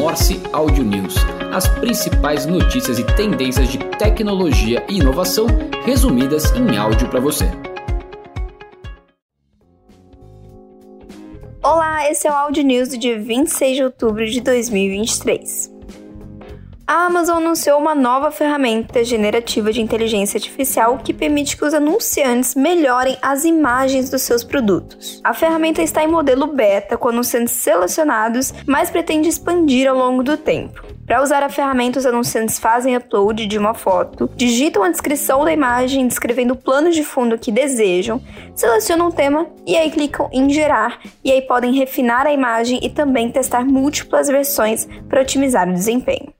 Morse Audio News, as principais notícias e tendências de tecnologia e inovação resumidas em áudio para você. Olá, esse é o Audio News do dia 26 de outubro de 2023 a Amazon anunciou uma nova ferramenta generativa de inteligência artificial que permite que os anunciantes melhorem as imagens dos seus produtos. A ferramenta está em modelo beta com anunciantes selecionados, mas pretende expandir ao longo do tempo. Para usar a ferramenta, os anunciantes fazem upload de uma foto, digitam a descrição da imagem descrevendo o plano de fundo que desejam, selecionam um tema e aí clicam em gerar e aí podem refinar a imagem e também testar múltiplas versões para otimizar o desempenho.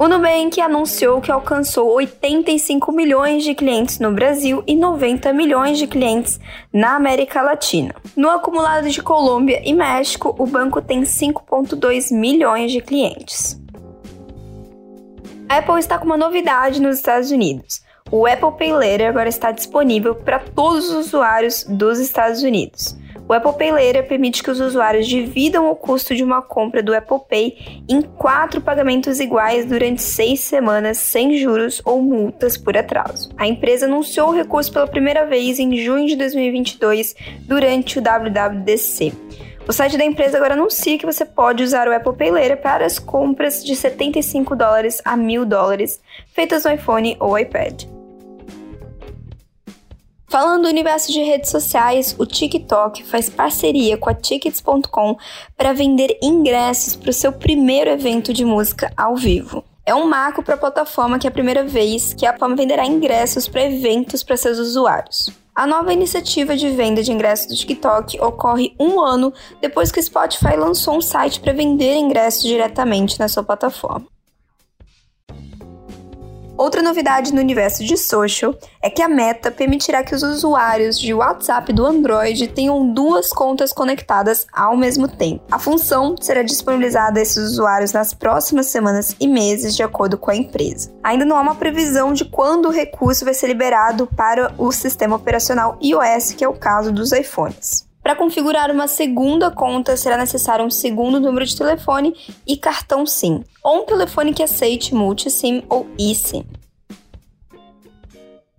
O Nubank anunciou que alcançou 85 milhões de clientes no Brasil e 90 milhões de clientes na América Latina. No acumulado de Colômbia e México, o banco tem 5,2 milhões de clientes. A Apple está com uma novidade nos Estados Unidos. O Apple Pay Later agora está disponível para todos os usuários dos Estados Unidos. O Apple Pay Later permite que os usuários dividam o custo de uma compra do Apple Pay em quatro pagamentos iguais durante seis semanas sem juros ou multas por atraso. A empresa anunciou o recurso pela primeira vez em junho de 2022 durante o WWDC. O site da empresa agora anuncia que você pode usar o Apple Pay Later para as compras de 75 dólares a 1000 dólares feitas no iPhone ou iPad. Falando do universo de redes sociais, o TikTok faz parceria com a Tickets.com para vender ingressos para o seu primeiro evento de música ao vivo. É um marco para a plataforma que é a primeira vez que a plataforma venderá ingressos para eventos para seus usuários. A nova iniciativa de venda de ingressos do TikTok ocorre um ano depois que o Spotify lançou um site para vender ingressos diretamente na sua plataforma. Outra novidade no universo de social é que a Meta permitirá que os usuários de WhatsApp do Android tenham duas contas conectadas ao mesmo tempo. A função será disponibilizada a esses usuários nas próximas semanas e meses, de acordo com a empresa. Ainda não há uma previsão de quando o recurso vai ser liberado para o sistema operacional iOS, que é o caso dos iPhones. Para configurar uma segunda conta, será necessário um segundo número de telefone e cartão SIM, ou um telefone que aceite multi-SIM ou eSIM.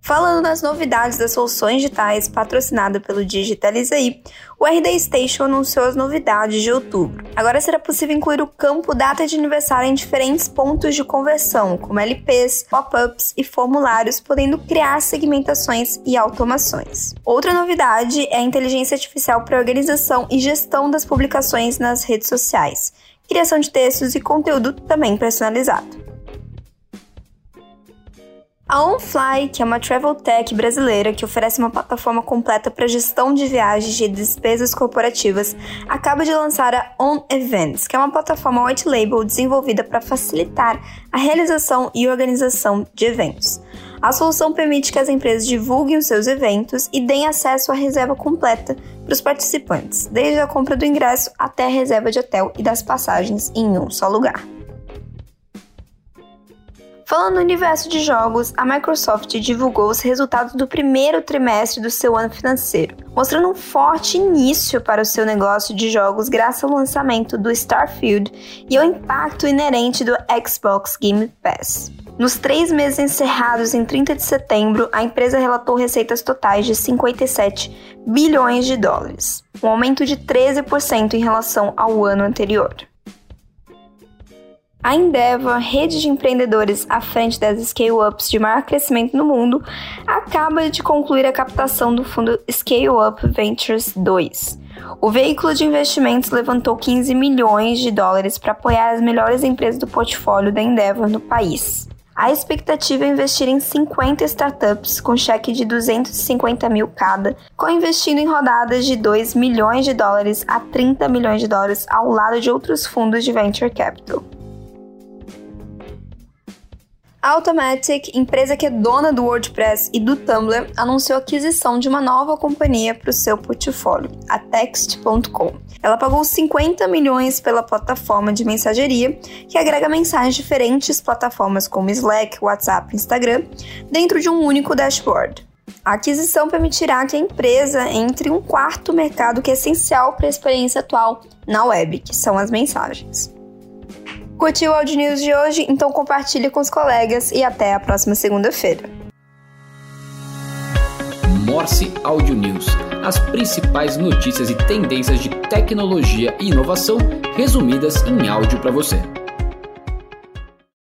Falando das novidades das soluções digitais patrocinada pelo Digitalizaí, o RD Station anunciou as novidades de outubro. Agora será possível incluir o campo data de aniversário em diferentes pontos de conversão, como LPs, pop-ups e formulários, podendo criar segmentações e automações. Outra novidade é a inteligência artificial para organização e gestão das publicações nas redes sociais, criação de textos e conteúdo também personalizado. A OnFly, que é uma travel tech brasileira que oferece uma plataforma completa para gestão de viagens e despesas corporativas, acaba de lançar a On Events, que é uma plataforma white label desenvolvida para facilitar a realização e organização de eventos. A solução permite que as empresas divulguem os seus eventos e deem acesso à reserva completa para os participantes, desde a compra do ingresso até a reserva de hotel e das passagens em um só lugar. Falando no universo de jogos, a Microsoft divulgou os resultados do primeiro trimestre do seu ano financeiro, mostrando um forte início para o seu negócio de jogos graças ao lançamento do Starfield e ao impacto inerente do Xbox Game Pass. Nos três meses encerrados em 30 de setembro, a empresa relatou receitas totais de 57 bilhões de dólares, um aumento de 13% em relação ao ano anterior. A Endeavor, rede de empreendedores à frente das scale-ups de maior crescimento no mundo, acaba de concluir a captação do fundo Scale Up Ventures 2. O veículo de investimentos levantou 15 milhões de dólares para apoiar as melhores empresas do portfólio da Endeavor no país. A expectativa é investir em 50 startups com cheque de 250 mil cada, co-investindo em rodadas de 2 milhões de dólares a 30 milhões de dólares ao lado de outros fundos de venture capital. Automatic, empresa que é dona do WordPress e do Tumblr, anunciou a aquisição de uma nova companhia para o seu portfólio, a Text.com. Ela pagou 50 milhões pela plataforma de mensageria, que agrega mensagens de diferentes plataformas como Slack, WhatsApp e Instagram, dentro de um único dashboard. A aquisição permitirá que a empresa entre em um quarto mercado que é essencial para a experiência atual na web, que são as mensagens. Curtiu o Audio News de hoje? Então compartilhe com os colegas e até a próxima segunda-feira. Morse Audio News. As principais notícias e tendências de tecnologia e inovação resumidas em áudio para você.